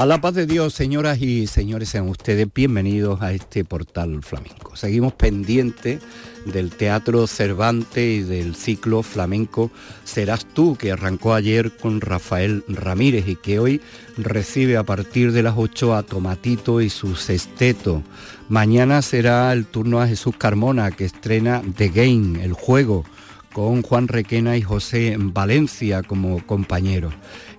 A la paz de Dios, señoras y señores, sean ustedes bienvenidos a este portal flamenco. Seguimos pendientes del Teatro Cervantes y del ciclo flamenco Serás tú, que arrancó ayer con Rafael Ramírez y que hoy recibe a partir de las 8 a Tomatito y su sexteto. Mañana será el turno a Jesús Carmona, que estrena The Game, el juego, con Juan Requena y José Valencia como compañeros.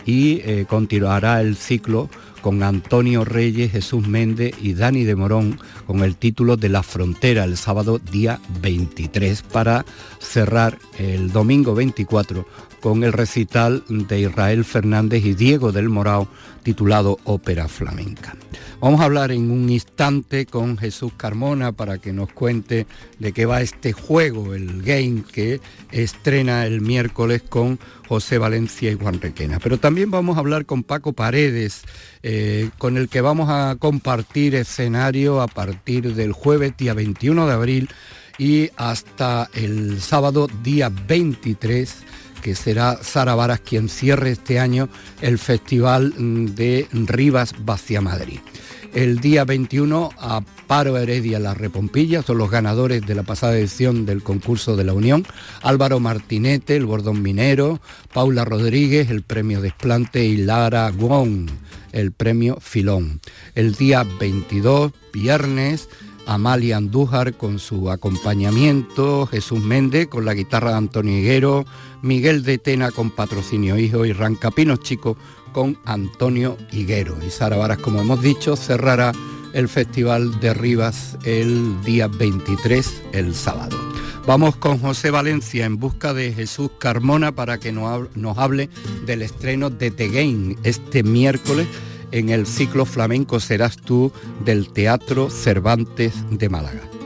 Y eh, continuará el ciclo con Antonio Reyes, Jesús Méndez y Dani de Morón con el título de La Frontera el sábado día 23 para cerrar el domingo 24 con el recital de Israel Fernández y Diego del Morao titulado Ópera Flamenca. Vamos a hablar en un instante con Jesús Carmona para que nos cuente de qué va este juego, el game que estrena el miércoles con José Valencia y Juan Requena. Pero también vamos a hablar con Paco Paredes, eh, con el que vamos a compartir escenario a partir del jueves día 21 de abril y hasta el sábado día 23 que será Sara Varas quien cierre este año el Festival de Rivas Vacia Madrid. El día 21 a Paro Heredia La Repompilla, son los ganadores de la pasada edición del concurso de la Unión, Álvaro Martinete, el Bordón Minero, Paula Rodríguez, el premio Desplante y Lara Guón, el premio Filón. El día 22, viernes, Amalia Andújar con su acompañamiento, Jesús Méndez con la guitarra de Antonio Higuero, Miguel de Tena con Patrocinio Hijo y Rancapinos Chico con Antonio Higuero. Y Sara Varas, como hemos dicho, cerrará el Festival de Rivas el día 23, el sábado. Vamos con José Valencia en busca de Jesús Carmona para que nos hable del estreno de The este miércoles en el ciclo flamenco Serás tú del Teatro Cervantes de Málaga.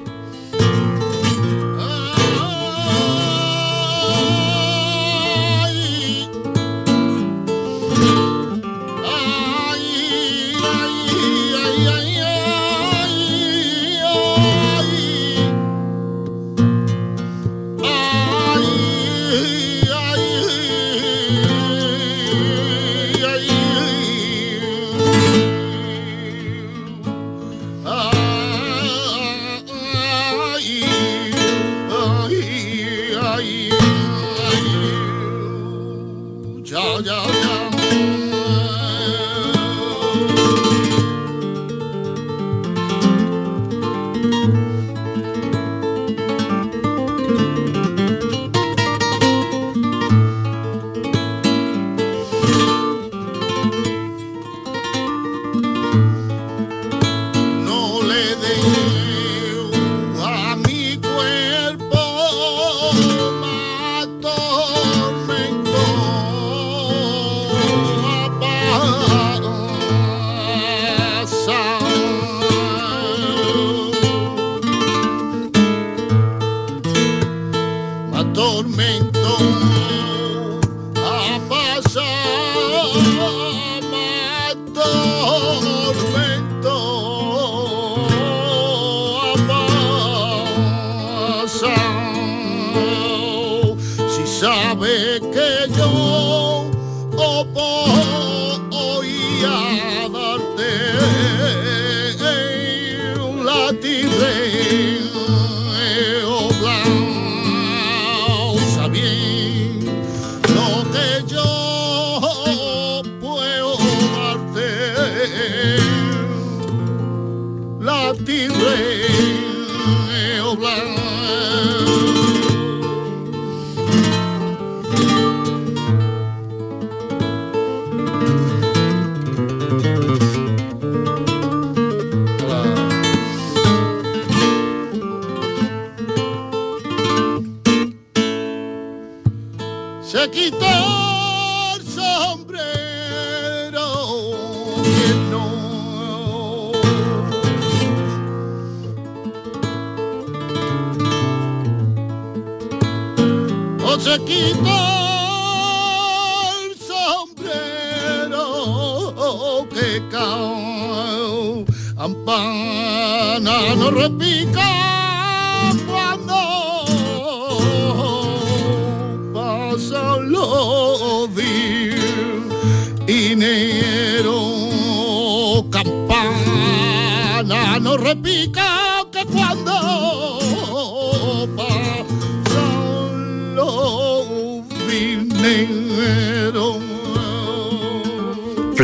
Campana no repica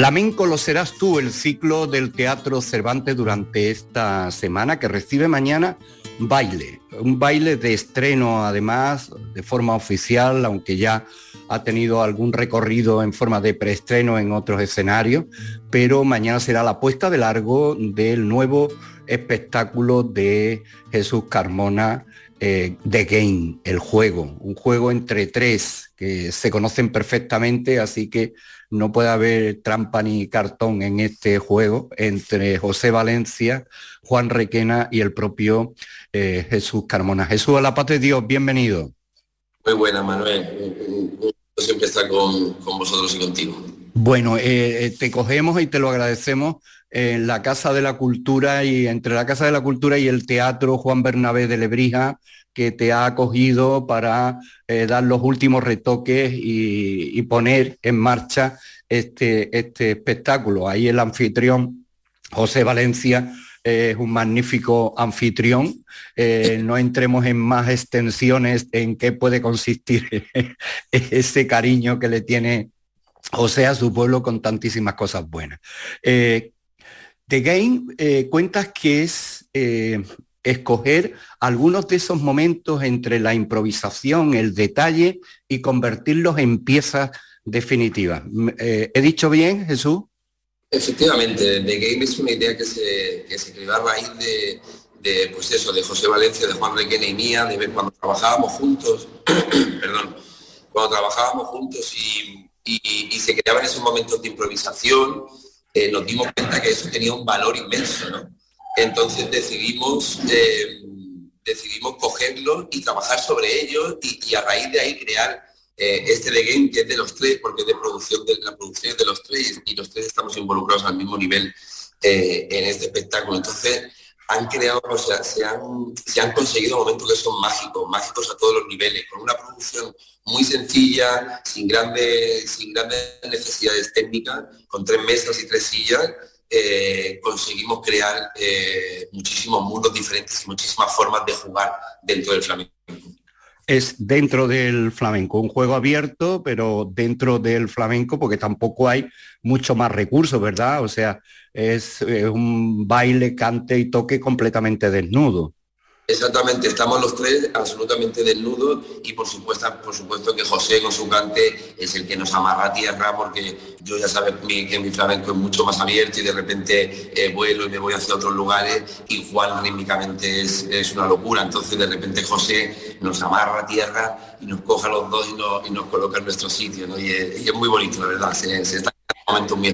Flamenco lo serás tú, el ciclo del Teatro Cervantes durante esta semana que recibe mañana baile, un baile de estreno además de forma oficial, aunque ya ha tenido algún recorrido en forma de preestreno en otros escenarios, pero mañana será la puesta de largo del nuevo espectáculo de Jesús Carmona eh, The Game, el juego, un juego entre tres que se conocen perfectamente, así que no puede haber trampa ni cartón en este juego entre José Valencia, Juan Requena y el propio eh, Jesús Carmona. Jesús a la paz de Dios, bienvenido. Muy buena, Manuel. Siempre está con, con vosotros y contigo. Bueno, eh, te cogemos y te lo agradecemos en la Casa de la Cultura y entre la Casa de la Cultura y el Teatro Juan Bernabé de Lebrija, que te ha acogido para eh, dar los últimos retoques y, poner en marcha este, este espectáculo. Ahí el anfitrión, José Valencia, es un magnífico anfitrión. Eh, no entremos en más extensiones en qué puede consistir ese cariño que le tiene José a su pueblo con tantísimas cosas buenas. Eh, The Game eh, cuentas que es escoger algunos de esos momentos entre la improvisación, el detalle y convertirlos en piezas definitivas. Eh, ¿He dicho bien, Jesús? Efectivamente, The Game es una idea que se, que se creó a raíz de, pues eso, de José Valencia, de Juan Requena y mía, de cuando trabajábamos juntos, perdón, cuando trabajábamos juntos y, y se creaban esos momentos de improvisación eh, nos dimos cuenta que eso tenía un valor inmenso, ¿no? Entonces decidimos, eh, decidimos cogerlo y trabajar sobre ello y, a raíz de ahí crear eh, este The Game que es de los tres, porque es de producción de la producción de los tres y los tres estamos involucrados al mismo nivel en este espectáculo. Entonces han creado, o sea, se han, se han conseguido momentos que son mágicos, mágicos a todos los niveles, con una producción muy sencilla, sin grandes, sin grandes necesidades técnicas, con tres mesas y tres sillas, eh, conseguimos crear eh, muchísimos mundos diferentes y muchísimas formas de jugar dentro del flamenco. Es dentro del flamenco, un juego abierto, pero dentro del flamenco, porque tampoco hay mucho más recursos, ¿verdad? O sea, es un baile, cante y toque completamente desnudo. Exactamente, estamos los tres absolutamente desnudos y por supuesto, por supuesto que José con su cante es el que nos amarra a tierra porque yo ya sabes que mi flamenco es mucho más abierto y de repente eh, vuelo y me voy hacia otros lugares y Juan rítmicamente es, una locura, entonces de repente José nos amarra a tierra y nos coja los dos y, nos coloca en nuestro sitio y, es, muy bonito, la verdad, se, está en un momento muy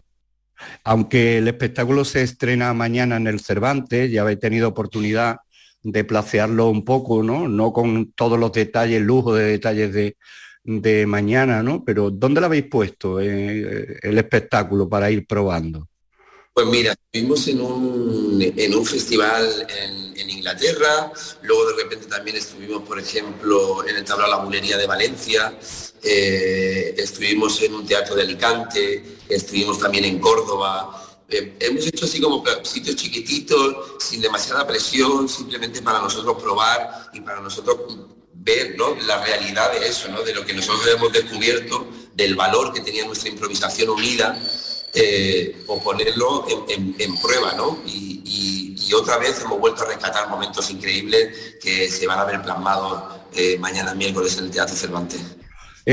aunque el espectáculo se estrena mañana en el Cervantes, ya habéis tenido oportunidad de placearlo un poco, ¿no? No con todos los detalles, lujo de detalles de, mañana, ¿no? Pero ¿dónde lo habéis puesto eh, el espectáculo para ir probando? Pues mira, estuvimos en un, en un festival en, Inglaterra, luego de repente también estuvimos, por ejemplo, en el Tablao La Bulería de Valencia, eh, estuvimos en un teatro de Alicante, estuvimos también en Córdoba, eh, hemos hecho así como sitios chiquititos, sin demasiada presión, simplemente para nosotros probar y para nosotros ver la realidad de eso, de lo que nosotros hemos descubierto, del valor que tenía nuestra improvisación unida, eh, o ponerlo en, prueba. Y, otra vez hemos vuelto a rescatar momentos increíbles que se van a ver plasmados eh, mañana miércoles en el Teatro Cervantes.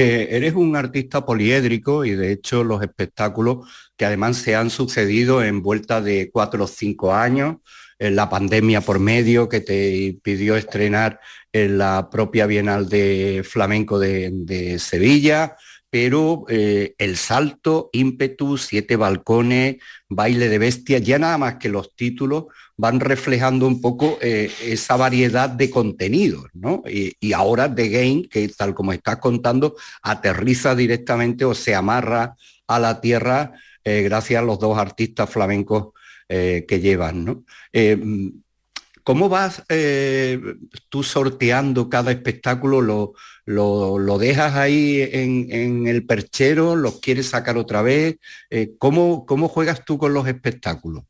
Eres un artista poliédrico y de hecho los espectáculos que además se han sucedido en vuelta de cuatro o cinco años, en la pandemia por medio que te impidió estrenar en la propia Bienal de Flamenco de, Sevilla, pero eh, el salto, ímpetu, siete balcones, baile de bestia, ya nada más que los títulos van reflejando un poco eh, esa variedad de contenidos, ¿no? Y, ahora The Game, que tal como estás contando, aterriza directamente o se amarra a la tierra eh, gracias a los dos artistas flamencos que llevan, ¿no? ¿Cómo vas tú sorteando cada espectáculo? ¿Lo, lo, dejas ahí en, el perchero? ¿Los quieres sacar otra vez? Eh, ¿cómo, ¿Cómo juegas tú con los espectáculos?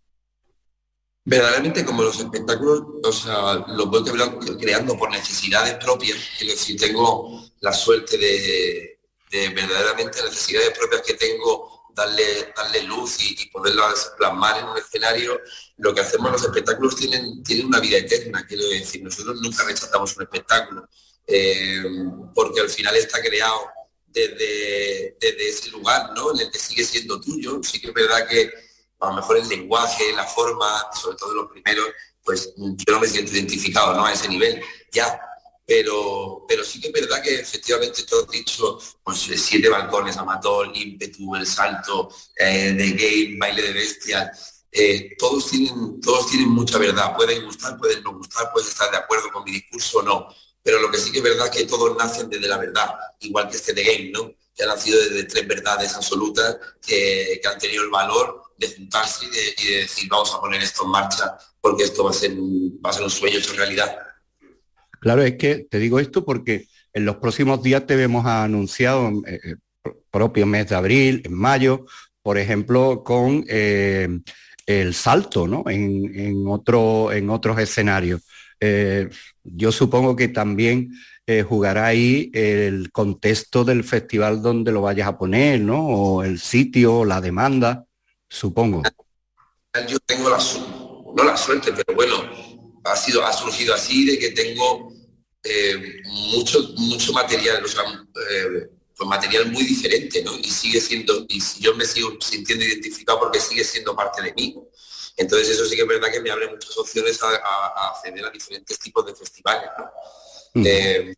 Verdaderamente como los espectáculos, o sea, los voy creando por necesidades propias, quiero decir, tengo la suerte de verdaderamente necesidades propias que tengo darle, darle luz y, poderlas plasmar en un escenario, lo que hacemos los espectáculos tienen, tienen una vida eterna, quiero decir, nosotros nunca rechazamos un espectáculo, eh, porque al final está creado desde, desde, ese lugar, ¿no? En el que sigue siendo tuyo. Sí que es verdad que a lo mejor el lenguaje, la forma, sobre todo los primeros, pues yo no me siento identificado, ¿no? A ese nivel, ya, pero, pero sí que es verdad que efectivamente todo dicho, pues eh, siete balcones, Amatol, ímpetu, el salto, eh, game, baile de bestia, eh, todos, tienen, todos tienen mucha verdad. Pueden gustar, pueden no gustar, pueden estar de acuerdo con mi discurso o no. Pero lo que sí que es verdad es que todos nacen desde la verdad, igual que este de game, ¿no? Que ha nacido desde tres verdades absolutas que, han tenido el valor de juntarse y de, decir vamos a poner esto en marcha porque esto va a ser, va a ser un sueño hecho realidad. Claro, es que te digo esto porque en los próximos días te vemos anunciado, eh, eh propio mes de abril, en mayo, por ejemplo, con eh, el salto, ¿no? En, otro, en otros escenarios. Yo supongo que también jugará ahí el contexto del festival donde lo vayas a poner, ¿no? O el sitio, la demanda, supongo. Yo tengo la, no suerte, pero bueno, ha, sido, ha surgido así de que tengo eh, mucho, mucho material, o sea, eh, pues material muy diferente, ¿no? Y sigue siendo, y yo me sigo sintiendo identificado porque sigue siendo parte de mí. Entonces eso sí que es verdad que me abre muchas opciones a, acceder a diferentes tipos de festivales. Eh,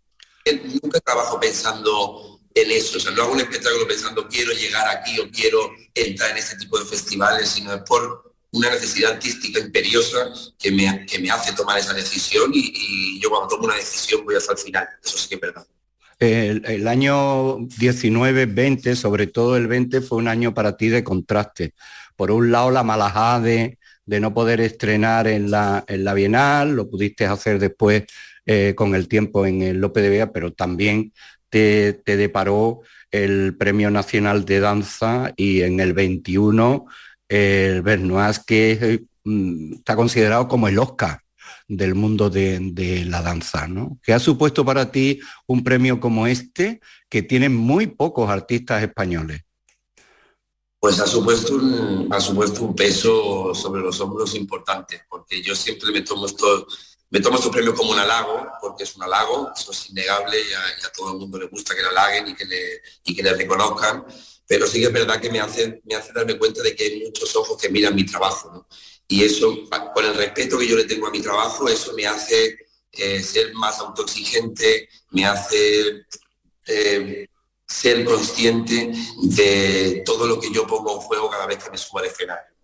nunca trabajo pensando en eso, o sea, no hago un espectáculo pensando quiero llegar aquí o quiero entrar en este tipo de festivales, sino es por una necesidad artística imperiosa que me, que me hace tomar esa decisión y, yo cuando tomo una decisión voy hasta el final, eso sí que es verdad. El, año 19, 20, sobre todo el 20, fue un año para ti de contraste. Por un lado, la malajá de, no poder estrenar en la, en la Bienal, lo pudiste hacer después eh, con el tiempo en el Lope de Vega, pero también te, te deparó el Premio Nacional de Danza y en el 21 el Bernois que mm, está considerado como el Oscar del mundo de, la danza, ¿no? ¿Qué ha supuesto para ti un premio como este que tiene muy pocos artistas españoles? Pues ha supuesto un, ha supuesto un peso sobre los hombros importante, porque yo siempre me tomo esto, me tomo estos premios como un halago, porque es un halago, eso es innegable y a, todo el mundo le gusta que le halaguen y que le, y que le reconozcan pero sí que es verdad que me hace, me hace darme cuenta de que hay muchos ojos que miran mi trabajo. Y eso, con el respeto que yo le tengo a mi trabajo, eso me hace eh, ser más autoexigente, me hace eh, ser consciente de todo lo que yo pongo en juego cada vez que me subo al escenario.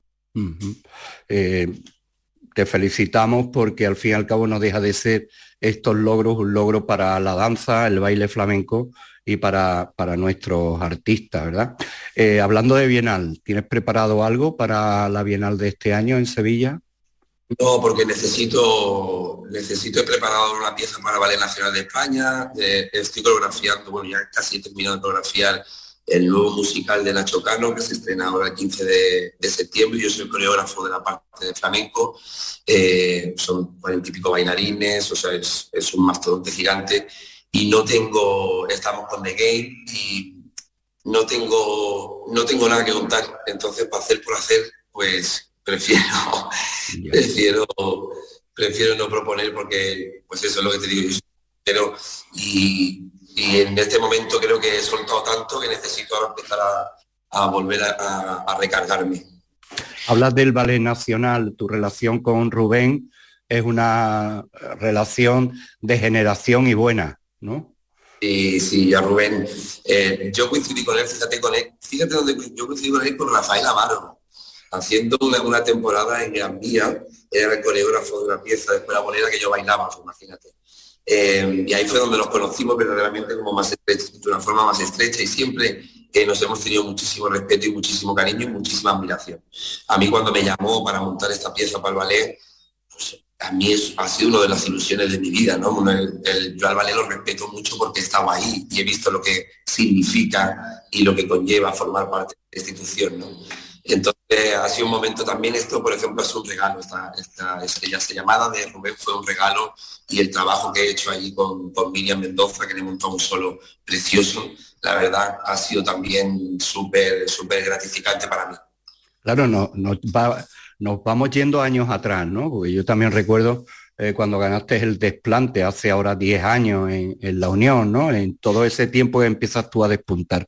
Te felicitamos porque al fin y al cabo no deja de ser estos logros un logro para la danza, el baile flamenco y para, para nuestros artistas, ¿verdad? Eh, hablando de Bienal, ¿tienes preparado algo para la Bienal de este año en Sevilla? No, porque necesito, necesito he preparado una pieza para Ballet Nacional de España, estoy coreografiando, bueno, ya casi he terminado de coreografiar el nuevo musical de Nacho Cano, que se estrena ahora el 15 de, septiembre. Yo soy coreógrafo de la parte de flamenco. Eh, son cuarenta y pico bailarines, o sea, es, es un mastodonte gigante y no tengo, estamos con The Game y no tengo, no tengo nada que contar. Entonces, para hacer por hacer, pues prefiero, prefiero, prefiero no proponer porque, pues eso es lo que te digo, pero y, en este momento creo que he soltado tanto que necesito ahora empezar a, volver a, a, recargarme. Hablas del ballet nacional, tu relación con Rubén es una relación de generación y buena. ¿no? Y sí, a Rubén. Eh, yo coincidí con él, fíjate con él, fíjate donde yo coincidí con él con Rafael Amaro, haciendo una, temporada en Gran Vía, era el coreógrafo de una pieza de escuela bolera que yo bailaba, imagínate. Eh, y ahí fue donde nos conocimos verdaderamente como más estrecha, de una forma más estrecha y siempre eh, nos hemos tenido muchísimo respeto y muchísimo cariño y muchísima admiración. A mí cuando me llamó para montar esta pieza para el ballet, pues, a mí ha sido una de las ilusiones de mi vida, ¿no? El, yo al ballet lo respeto mucho porque he estado ahí y he visto lo que significa y lo que conlleva formar parte de la institución, ¿no? Entonces ha sido un momento también, esto por ejemplo es un regalo, esta, esta estrella llamada de Rubén fue un regalo y el trabajo que he hecho allí con, con Miriam Mendoza, que le montó un solo precioso, la verdad ha sido también súper, súper gratificante para mí. Claro, no, va, nos vamos yendo años atrás, ¿no? Porque yo también recuerdo eh, cuando ganaste el desplante hace ahora 10 años en, la Unión, ¿no? En todo ese tiempo que empiezas tú a despuntar.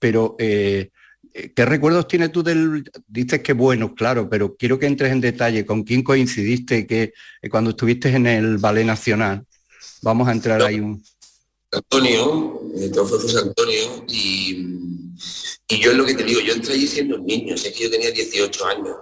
Pero, eh, ¿qué recuerdos tienes tú del... Dices que bueno, claro, pero quiero que entres en detalle con quién coincidiste que eh, cuando estuviste en el Ballet Nacional. Vamos a entrar ahí un... Antonio, fue José Antonio, y, y yo es lo que te digo, yo entré allí siendo niño, sé que yo tenía 18 años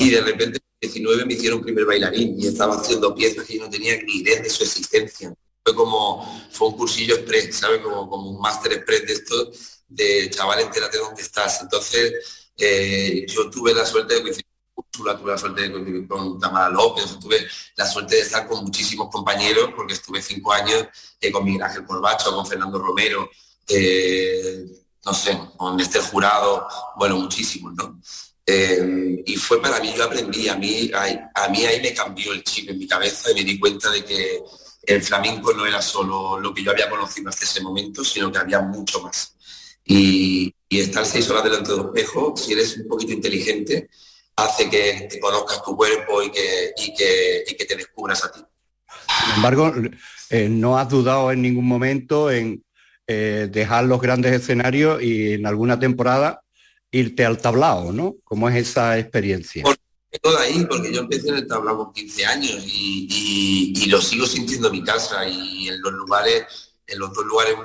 y de repente 19 me hicieron primer bailarín y estaba haciendo piezas que yo no tenía ni idea de su existencia. Fue como, fue un cursillo express, ¿sabes? Como, como un máster express de esto, de chaval, entérate dónde estás. Entonces, eh, yo tuve la suerte de coincidir con tuve la suerte de Tamara López, tuve la suerte de estar con muchísimos compañeros, porque estuve cinco años eh, con Miguel Ángel Corbacho, con Fernando Romero, eh, no sé, con este jurado, bueno, muchísimos, ¿no? Eh, y fue para mí, yo aprendí, a mí, a, mí ahí me cambió el chip en mi cabeza y me di cuenta de que el flamenco no era solo lo que yo había conocido hasta ese momento, sino que había mucho más. Y, estar seis horas delante de un espejo, si eres un poquito inteligente, hace que te conozcas tu cuerpo y que, que, te descubras a ti. Sin embargo, eh, no has dudado en ningún momento en eh, dejar los grandes escenarios y en alguna temporada irte al tablao, ¿no? ¿Cómo es esa experiencia? todo ahí, porque yo empecé en el tablao con 15 años y, lo sigo sintiendo en mi casa y en los lugares, en los dos lugares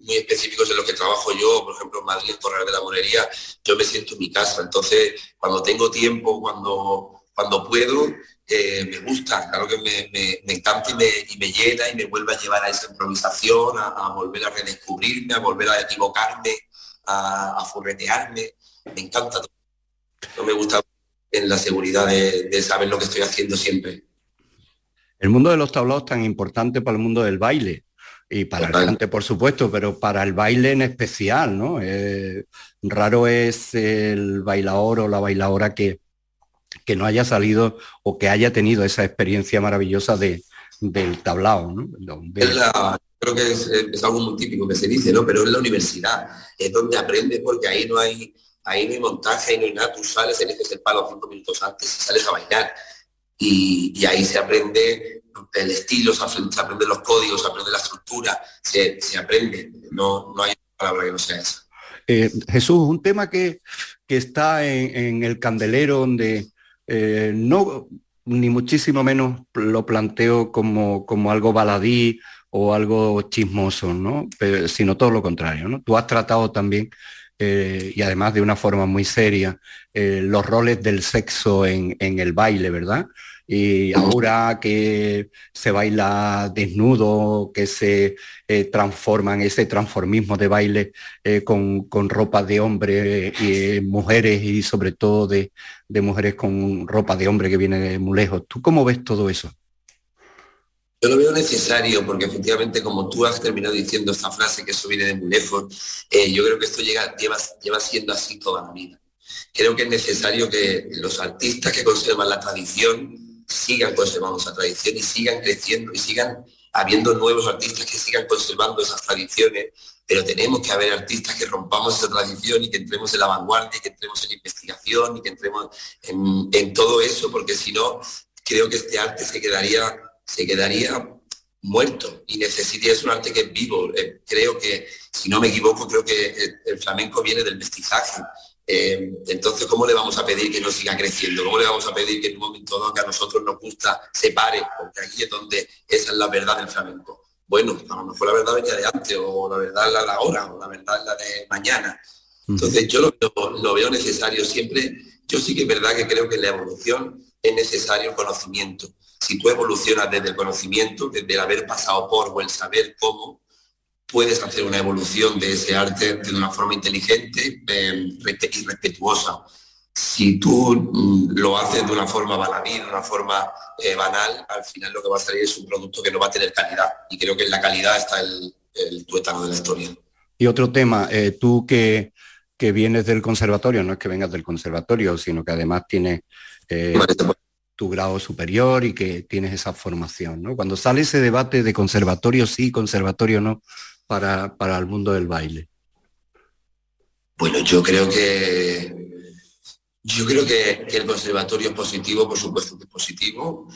muy específicos en los que trabajo yo, por ejemplo en Madrid, Torre de la Morería, yo me siento en mi casa. Entonces, cuando tengo tiempo, cuando, cuando puedo, eh, me gusta, claro que me, encanta y me, llena y me vuelve a llevar a esa improvisación, a, volver a redescubrirme, a volver a equivocarme, a, a me encanta. No me gusta en la seguridad de, saber lo que estoy haciendo siempre. El mundo de los tablaos tan importante para el mundo del baile y para el cante, por supuesto, pero para el baile en especial, ¿no? Eh, raro es el bailador o la bailadora que, que no haya salido o que haya tenido esa experiencia maravillosa de, del tablao, ¿no? creo que es, es, algo muy típico que se dice, ¿no? Pero es la universidad, es donde aprendes porque ahí no hay ahí no hay montaje, ahí no hay nada, tú sales, que ser palo cinco minutos antes y sales a bailar. Y, ahí se aprende el estilo, se aprende, los códigos, se aprende la estructura, se, aprende, no, no hay palabra que no sea esa. Eh, Jesús, un tema que, que está en, el candelero donde eh, no, ni muchísimo menos lo planteo como, como algo baladí o algo chismoso, ¿no? sino todo lo contrario, ¿no? Tú has tratado también eh, y además de una forma muy seria, los roles del sexo en, el baile, ¿verdad? Y ahora que se baila desnudo, que se eh, transforman ese transformismo de baile con, ropa de hombre y mujeres y sobre todo de, de mujeres con ropa de hombre que viene de muy lejos. ¿Tú cómo ves todo eso? Yo lo veo necesario porque efectivamente, como tú has terminado diciendo esta frase, que eso viene de muy lejos, eh, yo creo que esto llega, lleva, lleva siendo así toda la vida. Creo que es necesario que los artistas que conservan la tradición sigan conservando esa tradición y sigan creciendo y sigan habiendo nuevos artistas que sigan conservando esas tradiciones, pero tenemos que haber artistas que rompamos esa tradición y que entremos en la vanguardia, y que entremos en investigación y que entremos en, todo eso, porque si no, creo que este arte se quedaría se quedaría muerto y necesitaría, es un arte que es vivo. Eh, creo que, si no me equivoco, creo que el, flamenco viene del mestizaje. Eh, entonces, ¿cómo le vamos a pedir que no siga creciendo? ¿Cómo le vamos a pedir que en un momento dado que a nosotros nos gusta se pare? Porque aquí es donde esa es la verdad del flamenco. bueno, a lo mejor la verdad venía de antes, o la verdad es la de ahora, o la verdad es la de mañana. Entonces yo lo, veo necesario siempre, yo sí que es verdad que creo que en la evolución es necesario el conocimiento. Si tú evolucionas desde el conocimiento, desde el haber pasado por o el saber cómo, puedes hacer una evolución de ese arte de una forma inteligente eh, y respetuosa. Si tú mm, lo haces de una forma baladí, de una forma eh, banal, al final lo que va a salir es un producto que no va a tener calidad. Y creo que en la calidad está el, el tuétano de la historia. Y otro tema, eh, tú que, que, vienes del conservatorio, no es que vengas del conservatorio, sino que además tienes tu grado superior y que tienes esa formación. ¿no? Cuando sale ese debate de conservatorio sí, conservatorio no, para, para el mundo del baile? Bueno, yo creo que yo creo que, el conservatorio es positivo, por supuesto que es positivo,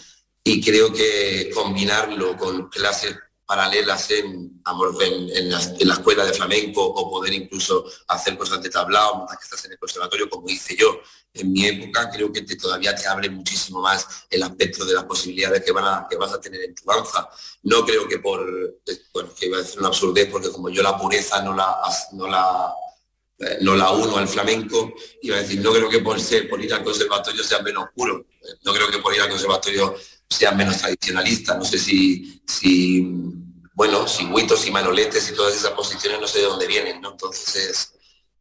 y creo que combinarlo con clases paralelas en, en, la, escuela de flamenco o poder incluso hacer cosas de tablao que estás en el conservatorio, como hice yo en mi época, creo que todavía te abre muchísimo más el aspecto de las posibilidades que, van a, que vas a tener en tu danza. No creo que por, bueno, que iba a decir una absurdez, porque como yo la pureza no la, no la eh, no la uno al flamenco, iba a decir, no creo que por, ser, por ir al conservatorio sea menos puro, no creo que por ir al conservatorio sea menos tradicionalista, no sé si, si bueno, si huitos y manoletes y todas esas posiciones no sé de dónde vienen, ¿no? Entonces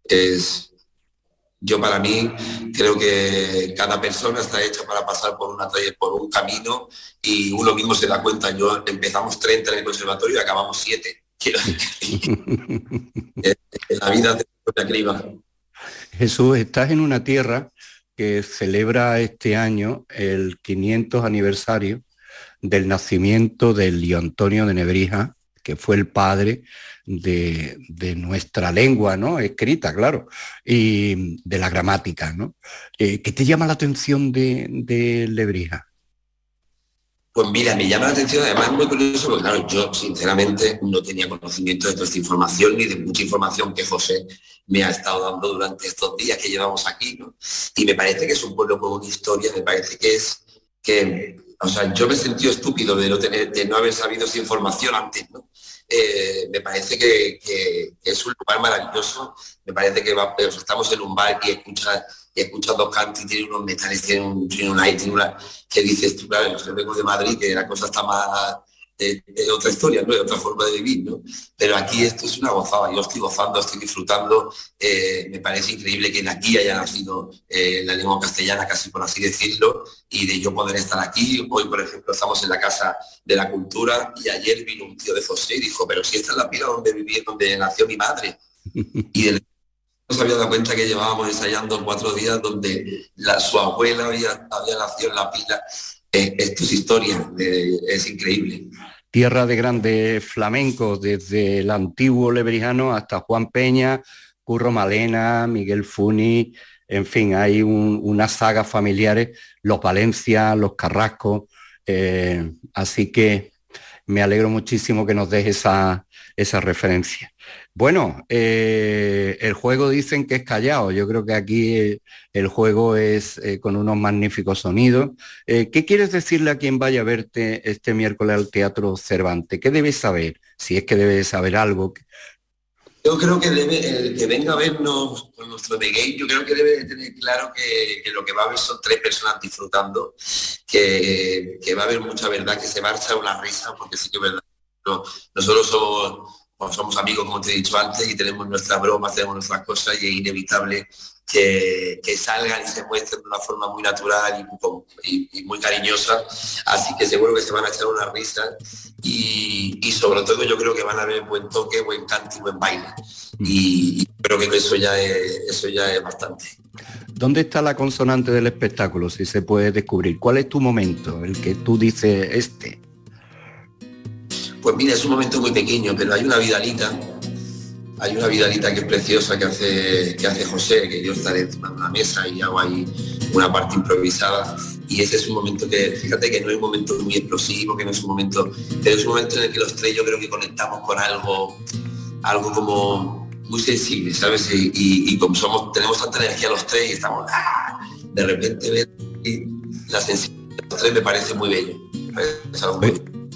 es, yo para mí creo que cada persona está hecha para pasar por una por un camino y uno mismo se da cuenta. Yo empezamos 30 en el conservatorio y acabamos 7. la vida te criba. Jesús, estás en una tierra que celebra este año el 500 aniversario del nacimiento de Leo Antonio de Nebrija, que fue el padre de, nuestra lengua, ¿no? Escrita, claro, y de la gramática, ¿no? Eh, ¿Qué te llama la atención de, de? Pues mira, me llama la atención, además es muy curioso, porque claro, yo sinceramente no tenía conocimiento de toda esta información ni de mucha información que José me ha estado dando durante estos días que llevamos aquí, ¿no? Y me parece que es un pueblo con una historia, me parece que es que, o sea, yo me he sentido estúpido de no, de no haber sabido esa información antes, ¿no? Eh, me parece que, es un lugar maravilloso, me parece que estamos en un bar y escuchas y escuchas dos cantos y tiene unos metales, tiene un, tiene un aire, tiene una, que dices tú, claro, vengo de Madrid, que la cosa está más de, otra historia, ¿no? de otra forma de vivir, ¿no? Pero aquí esto es una gozada, yo estoy gozando, estoy disfrutando, eh, me parece increíble que en aquí haya nacido eh, la lengua castellana, casi por así decirlo, y de yo poder estar aquí. Hoy, por ejemplo, estamos en la Casa de la Cultura y ayer vino un tío de José y dijo, pero si esta es la pila donde viví, donde nació mi madre. Y el no se había dado cuenta que llevábamos ensayando cuatro días donde la, su abuela había, había nacido en la pila. Eh, esto es historia, es increíble. Tierra de grandes flamencos, desde el antiguo lebrijano hasta Juan Peña, Curro Malena, Miguel Funi, en fin, hay unas sagas familiares, los Valencia, los Carrascos, eh, así que me alegro muchísimo que nos des esa, esa referencia. Bueno, eh, el juego dicen que es callado. Yo creo que aquí el juego es eh, con unos magníficos sonidos. Eh, ¿Qué quieres decirle a quien vaya a verte este miércoles al Teatro Cervantes? ¿Qué debes saber? Si es que debes saber algo. Yo creo que el que venga a vernos con nuestro The Game, yo creo que debe tener claro que, lo que va a ver son tres personas disfrutando, que, va a haber mucha verdad, que se marcha una risa, porque sí que es verdad. nosotros somos somos amigos, como te he dicho antes, y tenemos nuestras bromas, tenemos nuestras cosas y es inevitable que, salgan y se muestren de una forma muy natural y, muy cariñosa. Así que seguro que se van a echar una risa y, sobre todo yo creo que van a ver buen toque, buen canto y buen baile. Y, creo que eso ya, es, eso ya es bastante. ¿Dónde está la consonante del espectáculo, si se puede descubrir? ¿Cuál es tu momento, el que tú dices este? Pues mira, es un momento muy pequeño, pero hay una vidalita, hay una vidalita que es preciosa que hace, que hace José, que yo estaré encima de una mesa y hago ahí una parte improvisada. Y ese es un momento que, fíjate que no es un momento muy explosivo, que no es un momento, pero es un momento en el que los tres yo creo que conectamos con algo, algo como muy sensible, ¿sabes? Y, como somos, tenemos tanta energía los tres y estamos, ¡ah! de repente ver la sensibilidad de los tres me parece muy bello.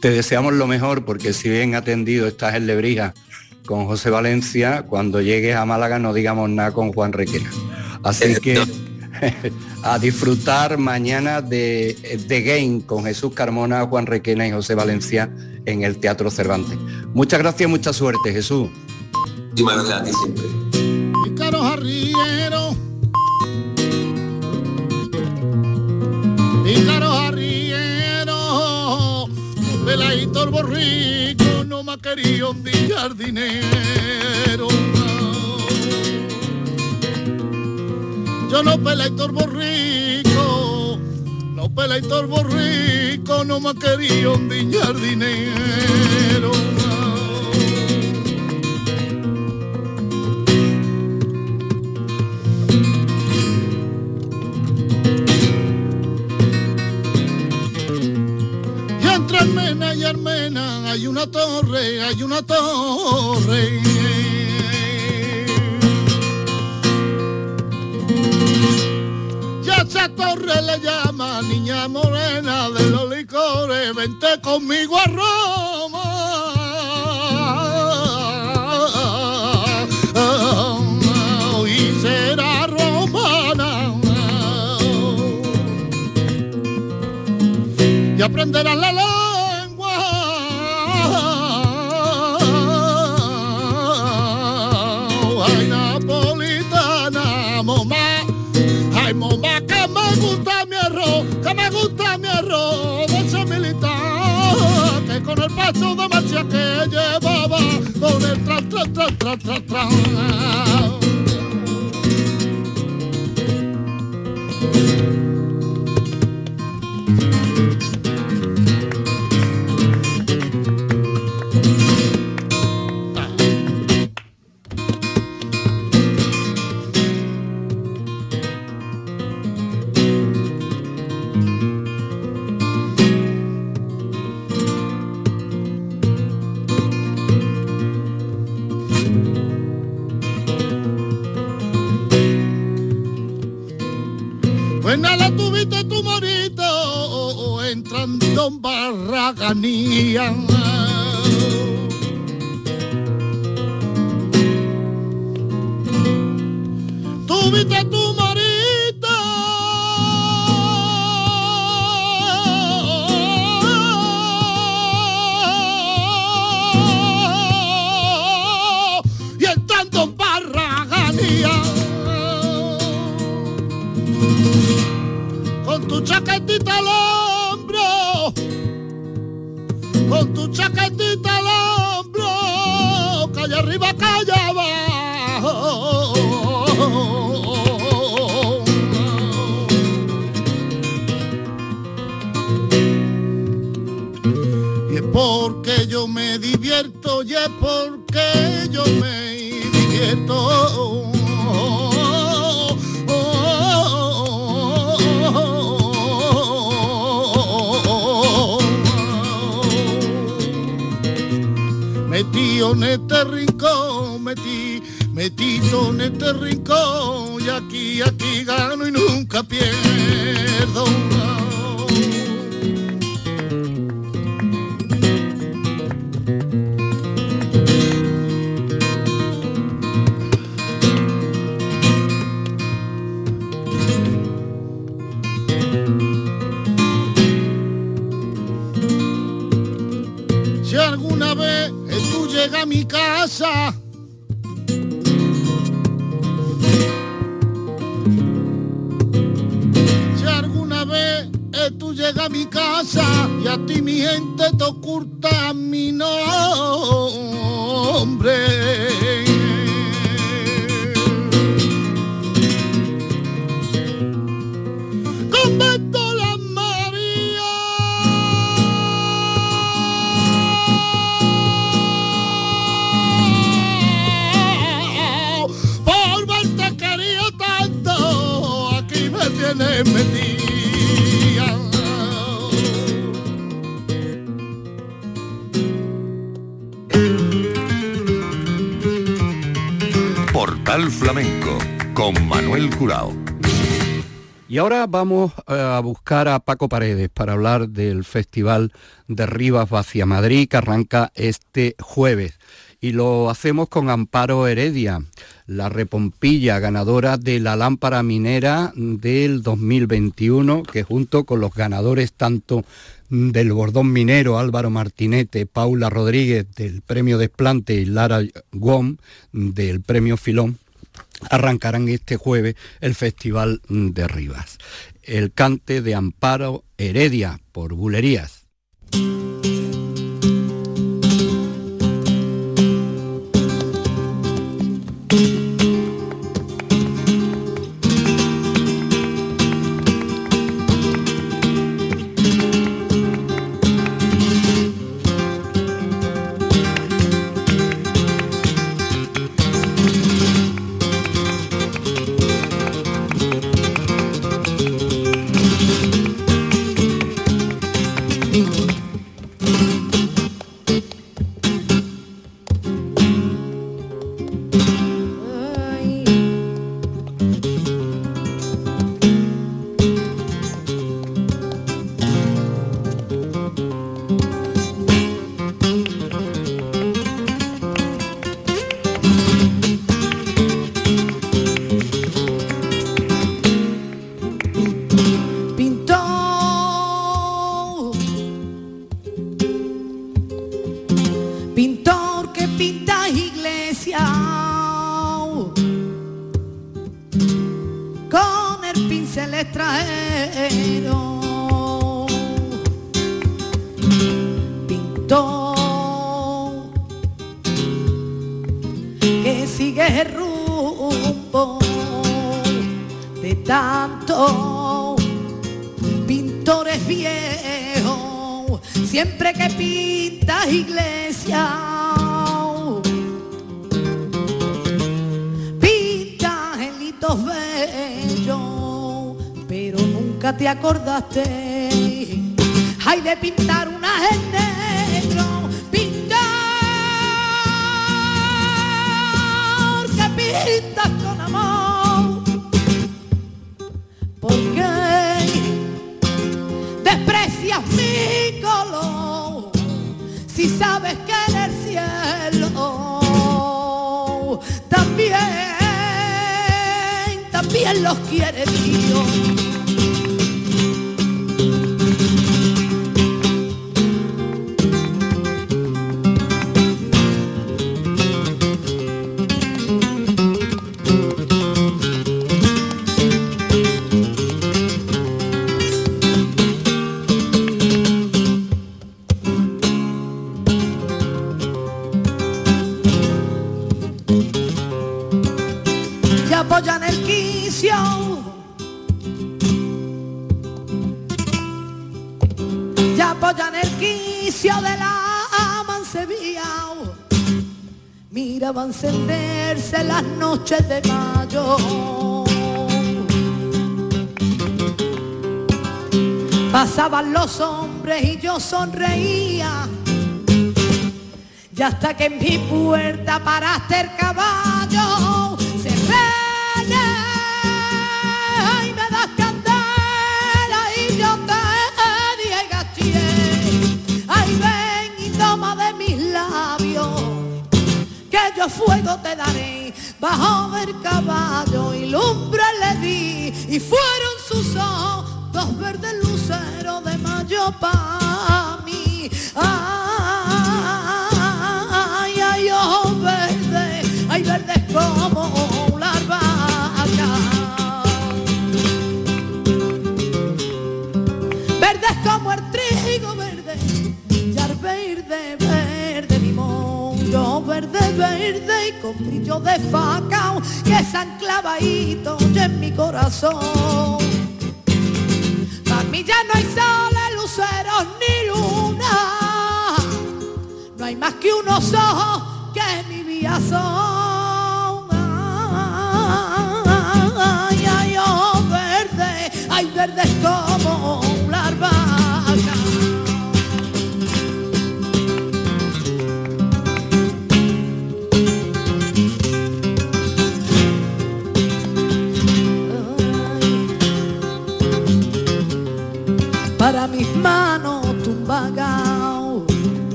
Te deseamos lo mejor porque si bien atendido estás en Lebrija con José Valencia, cuando llegues a Málaga no digamos nada con Juan Requena. Así que a disfrutar mañana de, de Game con Jesús Carmona, Juan Requena y José Valencia en el Teatro Cervantes. Muchas gracias, mucha suerte, Jesús. Muchísimas gracias a ti siempre. Peladito el borrico no me ha querido enviar dinero. Yo no peleito el borrico. No peleito el borrico no me ha querido enviar dinero. Armena y Armena hay una torre, hay una torre. Y a esa torre le llama niña morena de los licores, vente conmigo a Roma. Y será romana. y aprenderás la lengua. Con el paso de marcha que llevaba, con el tra, tra, tra, tra, tra, tra. Flamenco con Manuel Curao. Y ahora vamos eh, a buscar a Paco Paredes para hablar del Festival de Rivas hacia Madrid que arranca este jueves. Y lo hacemos con Amparo Heredia, la repompilla ganadora de la lámpara minera del 2021, que junto con los ganadores tanto del Bordón Minero, Álvaro Martinete, Paula Rodríguez del Premio Desplante y Lara Guom del Premio Filón, arrancarán este jueves el Festival de Rivas. El cante de Amparo Heredia por Bulerías. Encenderse las noches de mayo. Pasaban los hombres y yo sonreía. Y hasta que en mi puerta paraste el caballo, fuego te daré, bajo del caballo y lumbre le di, y fueron sus ojos dos verdes luceros de mayo para mí. Ay, con brillo de faca que se anclavadito en mi corazón. Para mí ya no hay soles, luceros ni luna, no hay más que unos ojos que mi vida son. Ay, ay, oh, verde, ay, verde como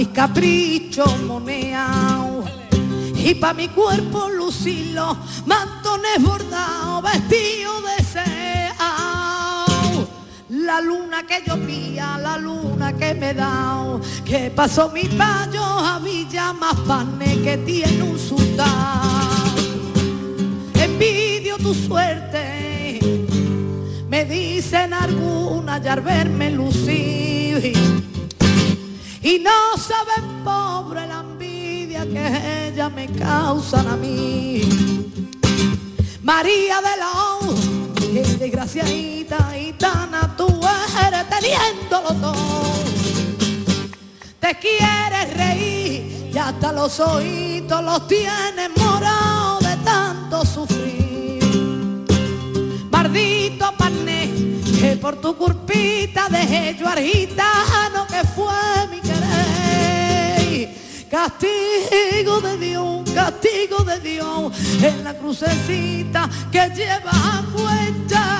mis caprichos moneao y para mi cuerpo lucilo, mantones bordados, vestido de la luna que yo pía, la luna que me da, que pasó mi payo a Villa más pane que tiene un sultán. Envidio tu suerte, me dicen alguna ya verme lucir. Y no saben pobre la envidia que ella me causan a mí. María de la Qué desgraciadita y tan tú eres teniéndolo todo. Te quieres reír y hasta los oídos los tienes morados de tanto sufrir. Maldito pané, que por tu culpita dejé yo argitano que fue mi querer. Castigo de Dios, castigo de Dios, en la crucecita que lleva a cuenta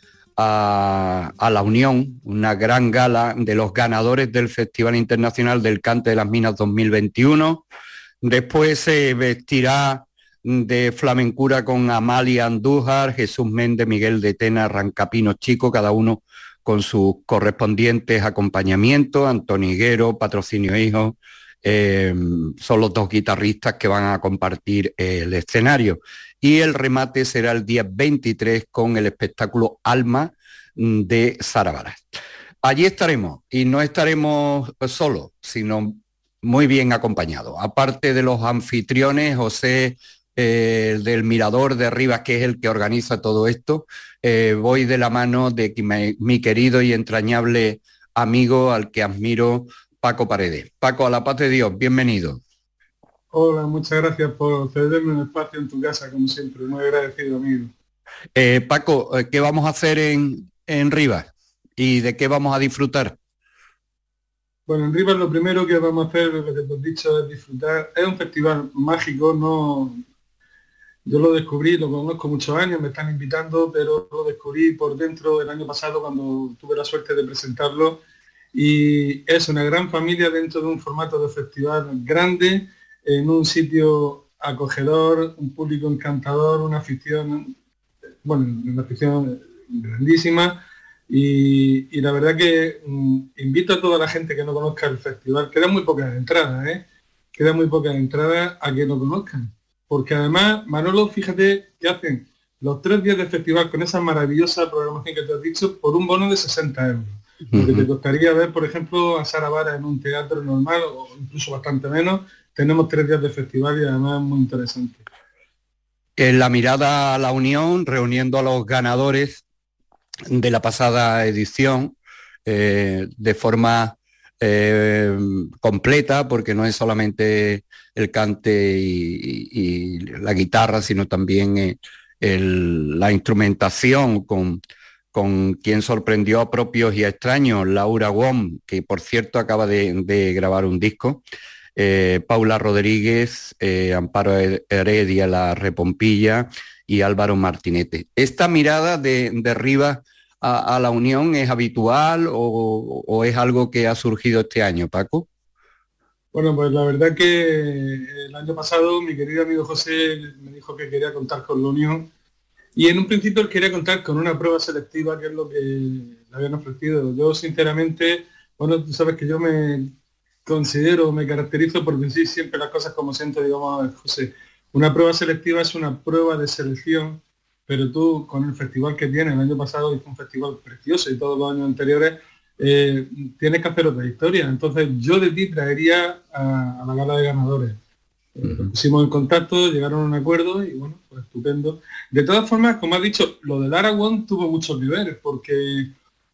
a, la Unión, una gran gala de los ganadores del Festival Internacional del Cante de las Minas 2021. Después se vestirá de flamencura con Amalia Andújar, Jesús Méndez, Miguel de Tena, Rancapino Chico, cada uno con sus correspondientes acompañamientos, Antonio Higuero, Patrocinio Hijo, eh, son los dos guitarristas que van a compartir el escenario. Y el remate será el día 23 con el espectáculo Alma mm, de Sarabara. Allí estaremos y no estaremos solos, sino muy bien acompañados. Aparte de los anfitriones, José eh, del Mirador de Rivas, que es el que organiza todo esto, eh, voy de la mano de mi, querido y entrañable amigo al que admiro, Paco Paredes. Paco, a la paz de Dios, bienvenido. Hola, muchas gracias por cederme un espacio en tu casa, como siempre, muy agradecido, amigo. Eh, Paco, ¿qué vamos a hacer en, en Rivas? ¿Y de qué vamos a disfrutar? Bueno, en Rivas lo primero que vamos a hacer, lo que te he dicho, es disfrutar. Es un festival mágico, no, yo lo descubrí, lo conozco muchos años, me están invitando, pero lo descubrí por dentro el año pasado cuando tuve la suerte de presentarlo y es una gran familia dentro de un formato de festival grande, en un sitio acogedor, un público encantador, una afición, bueno, una afición grandísima y, la verdad que mm, invito a toda la gente que no conozca el festival, queda muy pocas entradas, ¿eh? queda muy pocas entradas a que lo conozcan. Porque además, Manolo, fíjate que hacen los tres días de festival con esa maravillosa programación que te has dicho por un bono de 60 euros. Porque te costaría ver, por ejemplo, a Sara Vara en un teatro normal o incluso bastante menos. Tenemos tres días de festival y además es muy interesante. En la mirada a la unión, reuniendo a los ganadores de la pasada edición eh, de forma eh, completa, porque no es solamente el cante y, la guitarra, sino también eh, la instrumentación con, con quien sorprendió a propios y a extraños, Laura Wong, que por cierto acaba de, grabar un disco, Paula Rodríguez, Amparo Heredia, La Repompilla y Álvaro Martinete. Esta mirada de, de arriba a, la unión es habitual o, es algo que ha surgido este año, Paco? Bueno, pues la verdad que el año pasado mi querido amigo José me dijo que quería contar con la unión y en un principio él quería contar con una prueba selectiva, que es lo que le habían ofrecido. Yo sinceramente, bueno, tú sabes que yo me considero, me caracterizo por decir siempre las cosas como siento, digamos, José. Una prueba selectiva es una prueba de selección pero tú con el festival que tienes, el año pasado hizo un festival precioso y todos los años anteriores, eh, tienes que hacer otra historia. Entonces yo de ti traería a, la gala de ganadores. Eh, pusimos en contacto, llegaron a un acuerdo y bueno, pues estupendo. De todas formas, como has dicho, lo del Aragón tuvo mucho que ver, porque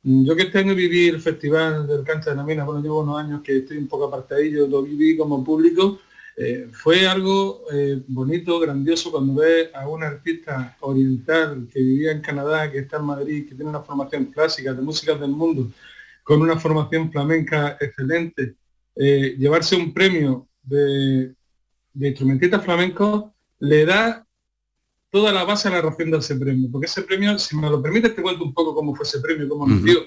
yo que este año viví el Festival del Cancha de la Mina, bueno, llevo unos años que estoy un poco apartadillo, lo viví como público, eh, fue algo eh, bonito, grandioso cuando ve a un artista oriental que vivía en Canadá, que está en Madrid, que tiene una formación clásica de músicas del mundo, con una formación flamenca excelente, eh, llevarse un premio de, de instrumentistas flamencos le da toda la base a la razón de ese premio. Porque ese premio, si me lo permite, te cuento un poco cómo fue ese premio, cómo nació.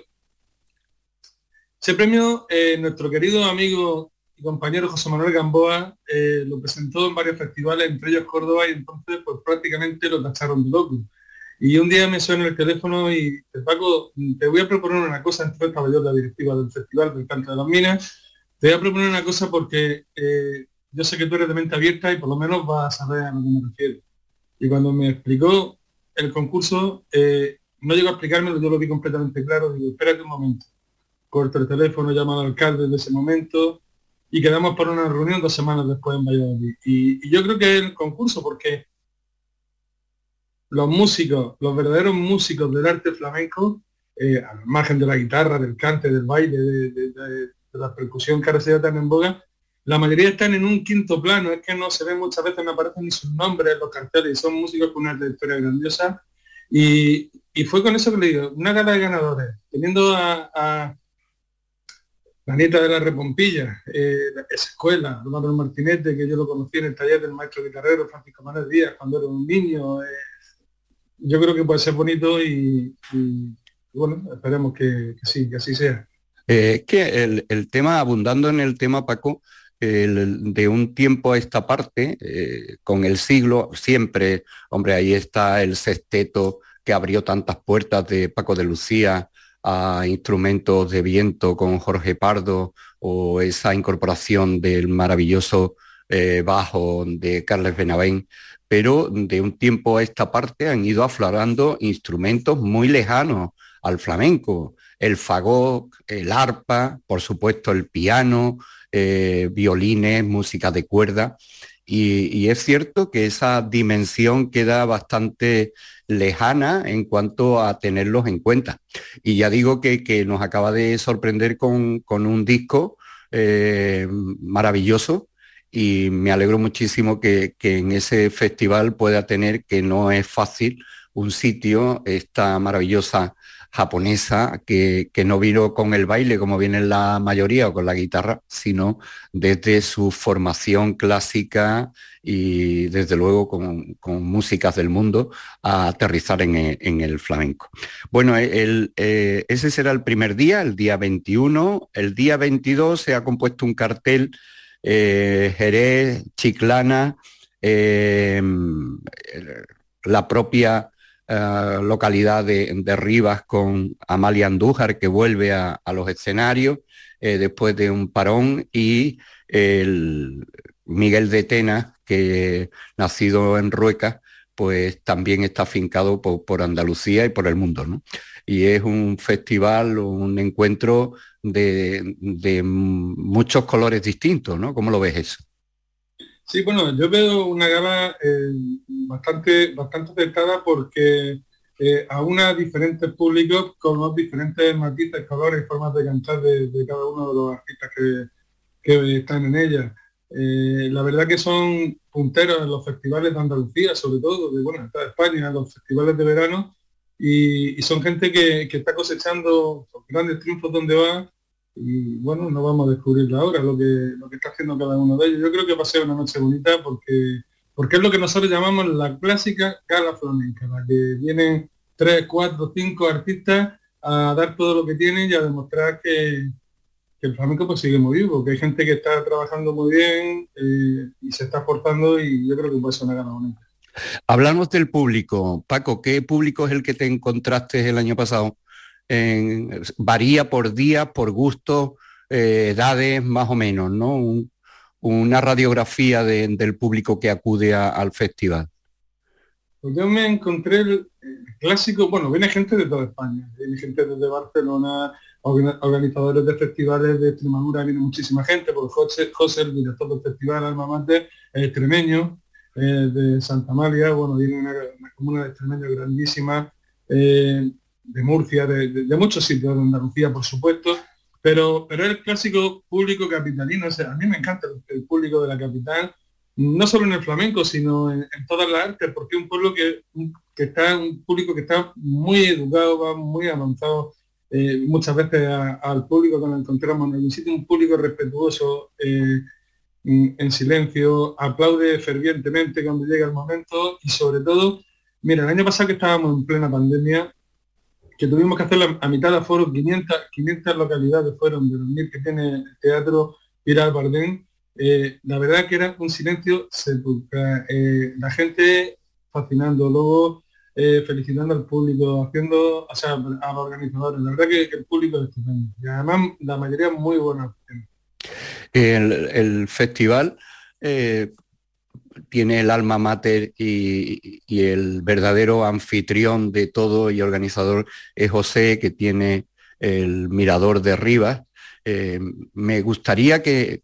Ese premio, nuestro querido amigo compañero José Manuel Gamboa eh, lo presentó en varios festivales, entre ellos Córdoba, y entonces pues prácticamente lo tacharon de loco. Y un día me suena el teléfono y te Paco, te voy a proponer una cosa, entre estaba yo la directiva del Festival del Canto de las Minas, te voy a proponer una cosa porque eh, yo sé que tú eres de mente abierta y por lo menos vas a saber a lo que me refiero. Y cuando me explicó el concurso, eh, no llegó a explicármelo, yo lo vi completamente claro, digo, espérate un momento. Corto el teléfono, llama al alcalde de ese momento, y quedamos para una reunión dos semanas después en Valladolid. Y, y yo creo que es el concurso, porque los músicos, los verdaderos músicos del arte flamenco, eh, al margen de la guitarra, del cante, del baile, de, la percusión que ahora se tan en boga, la mayoría están en un quinto plano, es que no se ven muchas veces, no aparecen ni sus nombres en los carteles, son músicos con una trayectoria grandiosa. Y, y, fue con eso que le digo, una gala de ganadores, teniendo a la nieta de la Repompilla, eh, esa escuela, Álvaro Martinete, que yo lo conocí en el taller del maestro guitarrero Francisco Manuel Díaz cuando era un niño. Eh, yo creo que puede ser bonito y, bueno, esperemos que, sí, que así sea. Eh, que el, tema, abundando en el tema, Paco, de un tiempo a esta parte, eh, con el siglo, siempre, hombre, ahí está el sexteto que abrió tantas puertas de Paco de Lucía, a instrumentos de viento con Jorge Pardo o esa incorporación del maravilloso eh, bajo de Carles Benavén, pero de un tiempo a esta parte han ido aflorando instrumentos muy lejanos al flamenco, el fagot, el arpa, por supuesto el piano, eh, violines, música de cuerda. y, es cierto que esa dimensión queda bastante lejana en cuanto a tenerlos en cuenta. Y ya digo que, nos acaba de sorprender con, un disco eh, maravilloso y me alegro muchísimo que, en ese festival pueda tener, que no es fácil, un sitio, esta maravillosa japonesa que, que, no vino con el baile como viene la mayoría o con la guitarra, sino desde su formación clásica y desde luego con, músicas del mundo a aterrizar en, el flamenco. Bueno, el, eh, ese será el primer día, el día 21. El día 22 se ha compuesto un cartel eh, Jerez, Chiclana, eh, la propia localidad de, Rivas con Amalia Andújar que vuelve a, a los escenarios después de un parón y el Miguel de Tena que nacido en Rueca, pues también está afincado por, Andalucía y por el mundo. ¿no? Y es un festival, un encuentro de, muchos colores distintos, ¿no? ¿Cómo lo ves eso? Sí, bueno, yo veo una gala eh, bastante, bastante acertada porque eh, a una diferentes públicos con los diferentes matices, colores y formas de cantar de, cada uno de los artistas que, que están en ella. Eh, la verdad que son punteros en los festivales de Andalucía, sobre todo, de, bueno, de España, los festivales de verano, y, son gente que, está cosechando grandes triunfos donde va, y bueno, no vamos a descubrir ahora lo que, lo que está haciendo cada uno de ellos. Yo creo que va a ser una noche bonita porque, porque es lo que nosotros llamamos la clásica gala flamenca, la que vienen tres, cuatro, cinco artistas a dar todo lo que tienen y a demostrar que, el flamenco pues sigue muy vivo, que hay gente que está trabajando muy bien eh, y se está esforzando y yo creo que puede ser una gana bonita. Hablamos del público. Paco, ¿qué público es el que te encontraste el año pasado? Varía por día, por gusto, eh, edades más o menos, ¿no? una radiografía del público que acude al festival. Pues yo me encontré el, clásico, bueno, viene gente de toda España, viene gente desde Barcelona, organizadores de festivales de Extremadura, viene muchísima gente, porque José, José el director del festival Alma Mate, es extremeño, eh, de Santa María, bueno, viene una, comuna de extremeño grandísima, eh, de Murcia, de, muchos sitios, de Andalucía, por supuesto, pero, pero el clásico público capitalino, o a mí me encanta el, público de la capital, no solo en el flamenco, sino en, todas las artes, porque es un pueblo que, que, está, un público que está muy educado, va muy avanzado eh, muchas veces al público cuando encontramos en sitio un público respetuoso, eh, en silencio, aplaude fervientemente cuando llega el momento y sobre todo, mira, el año pasado que estábamos en plena pandemia, que tuvimos que hacer a mitad de aforo, 500, 500 localidades fueron de los mil que tiene el teatro Piral Bardén, eh, la verdad que era un silencio sepulcral, la gente fascinando, luego eh, felicitando al público, haciendo, o sea, a los organizadores. La verdad que, el público es estupendo. Y además la mayoría muy buena. El, festival eh, tiene el alma mater y, el verdadero anfitrión de todo y organizador es José, que tiene el mirador de Rivas. Eh, me gustaría que,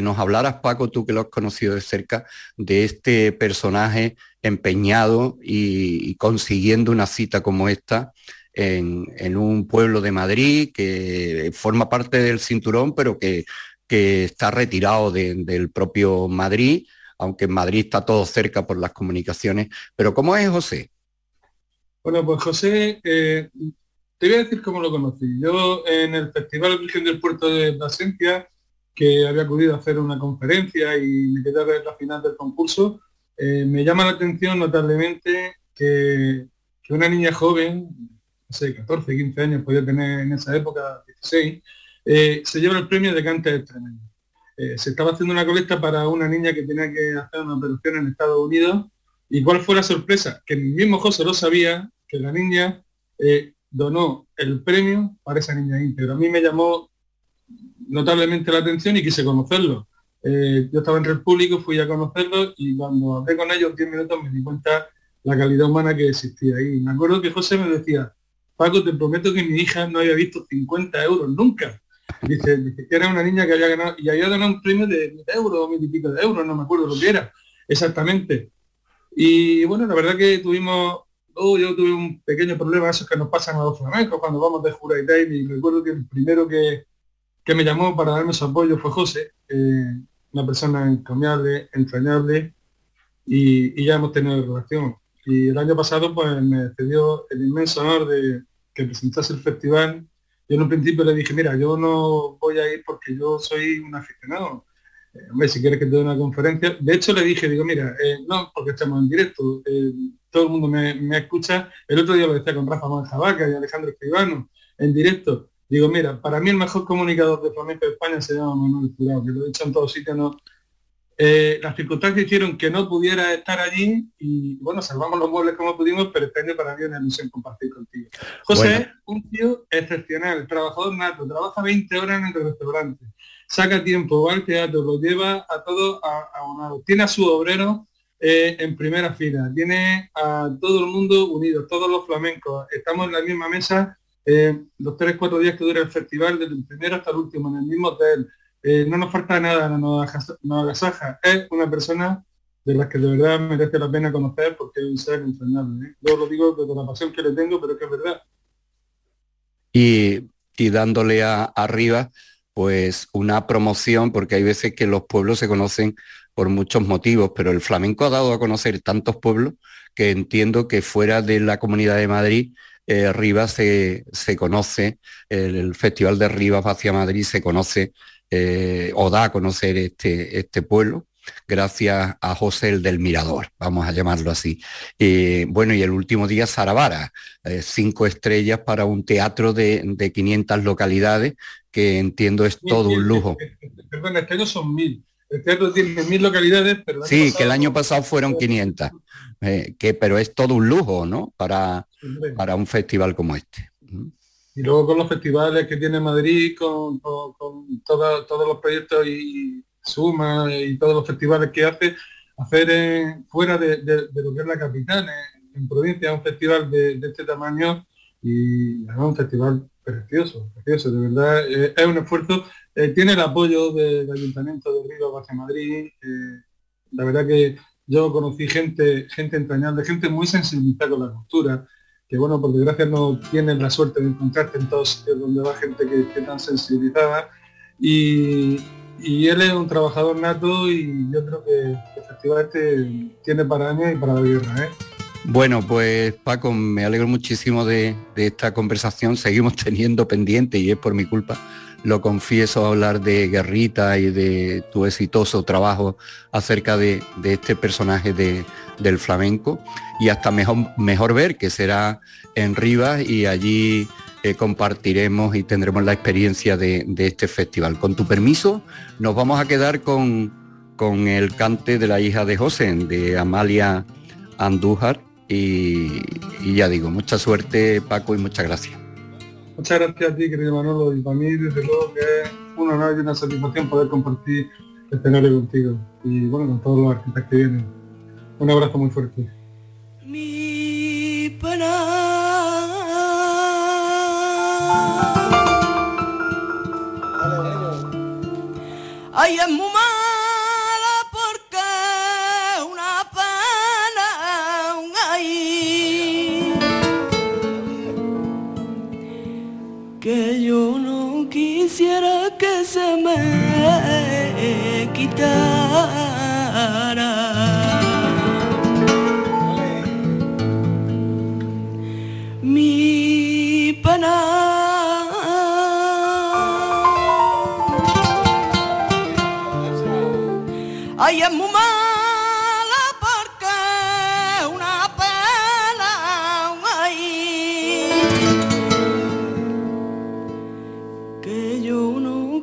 nos hablaras, Paco, tú que lo has conocido de cerca, de este personaje empeñado y, consiguiendo una cita como esta en, un pueblo de Madrid que forma parte del cinturón, pero que, está retirado del propio Madrid, aunque en Madrid está todo cerca por las comunicaciones. Pero ¿cómo es José? Bueno, pues José, eh, te voy a decir cómo lo conocí. Yo en el Festival Virgen del Puerto de Plasencia, que había acudido a hacer una conferencia y me quedé a ver la final del concurso, eh, me llama la atención notablemente que, una niña joven, no sé, 14, 15 años, podía tener en esa época 16, eh, se lleva el premio de cante tremendo. Eh, se estaba haciendo una colecta para una niña que tenía que hacer una operación en Estados Unidos. ¿Y cuál fue la sorpresa? Que el mismo José lo sabía, que la niña donó el premio para esa niña íntegra. A mí me llamó notablemente la atención y quise conocerlo. Eh, yo estaba entre el público, fui a conocerlo y cuando hablé con ellos 10 minutos me di cuenta la calidad humana que existía ahí. Me acuerdo que José me decía, Paco, te prometo que mi hija no había visto 50 euros nunca. Dice, que era una niña que había ganado, y había ganado un premio de mil euros mil y pico de euros, no me acuerdo lo que era exactamente. Y bueno, la verdad que tuvimos, oh, yo tuve un pequeño problema, esos que nos pasan a los flamencos cuando vamos de Jura y recuerdo que el primero que, que me llamó para darme su apoyo fue José, eh, una persona encomiable, entrañable, y, ya hemos tenido relación. Y el año pasado pues me cedió el inmenso honor de, que presentase el festival, yo en un principio le dije, mira, yo no voy a ir porque yo soy un aficionado. Eh, hombre, si quieres que te dé una conferencia. De hecho le dije, digo, mira, eh, no, porque estamos en directo, eh, todo el mundo me, escucha. El otro día lo decía con Rafa Manjabaca y Alejandro Escribano, en directo. Digo, mira, para mí el mejor comunicador de flamenco de España se llama Manuel Jurado, que lo he dicho en todos sitios, no, eh, las circunstancias hicieron que no pudiera estar allí y bueno, salvamos los muebles como pudimos, pero este año para mí es una ilusión compartir contigo. José es un tío excepcional, trabajador nato, trabaja 20 horas en el restaurante, saca tiempo, va al teatro, lo lleva a todos abonados, tiene a su obrero eh, en primera fila, tiene a todo el mundo unido, todos los flamencos, estamos en la misma mesa eh, los tres, cuatro días que dura el festival, desde el primero hasta el último, en el mismo hotel eh, no nos falta nada, no nos agasaja. Es una persona de las que de verdad merece la pena conocer porque es un ser entrañable. ¿eh? Yo lo digo con la pasión que le tengo, pero que es verdad. Y, dándole a, arriba, pues una promoción, porque hay veces que los pueblos se conocen por muchos motivos, pero el flamenco ha dado a conocer tantos pueblos que entiendo que fuera de la Comunidad de Madrid, eh, Rivas se, conoce, el, Festival de Rivas hacia Madrid se conoce eh, o da a conocer este, este pueblo gracias a José el del Mirador, vamos a llamarlo así. bueno, y el último día Saravara, eh, cinco estrellas para un teatro de, de 500 localidades, que entiendo es todo un lujo. Perdón, este año son mil. El teatro tiene mil localidades, pero... Sí, que el año pasado fueron 500, eh, que, pero es todo un lujo, ¿no? Para, para un festival como este. Y luego con los festivales que tiene Madrid, con, todos los proyectos y Suma y todos los festivales que hace, hacer fuera de, lo que es la capital, en, provincia, un festival de, este tamaño y un festival precioso, precioso, de verdad, eh, es un esfuerzo, eh, tiene el apoyo del Ayuntamiento de Río hacia Madrid, eh, la verdad que yo conocí gente, gente entrañable, gente muy sensibilizada con la cultura, que bueno, por desgracia no tienen la suerte de encontrarte en todos sitios donde va gente que esté tan sensibilizada. Y, él es un trabajador nato y yo creo que efectivamente tiene para años y para la guerra. ¿eh? Bueno, pues Paco, me alegro muchísimo de, de esta conversación. Seguimos teniendo pendiente y es por mi culpa lo confieso, hablar de Guerrita y de tu exitoso trabajo acerca de, este personaje del flamenco y hasta mejor, mejor ver que será en Rivas y allí eh, compartiremos y tendremos la experiencia de, este festival. Con tu permiso, nos vamos a quedar con, con el cante de la hija de José, de Amalia Andújar. Y ya digo, mucha suerte Paco y muchas gracias. Muchas gracias a ti, querido Manolo, y para mí, desde luego, que es un honor y una satisfacción poder compartir este escenario contigo y bueno, con todos los artistas que vienen. Un abrazo muy fuerte. Mi pena. Ay, es muy se me quitara.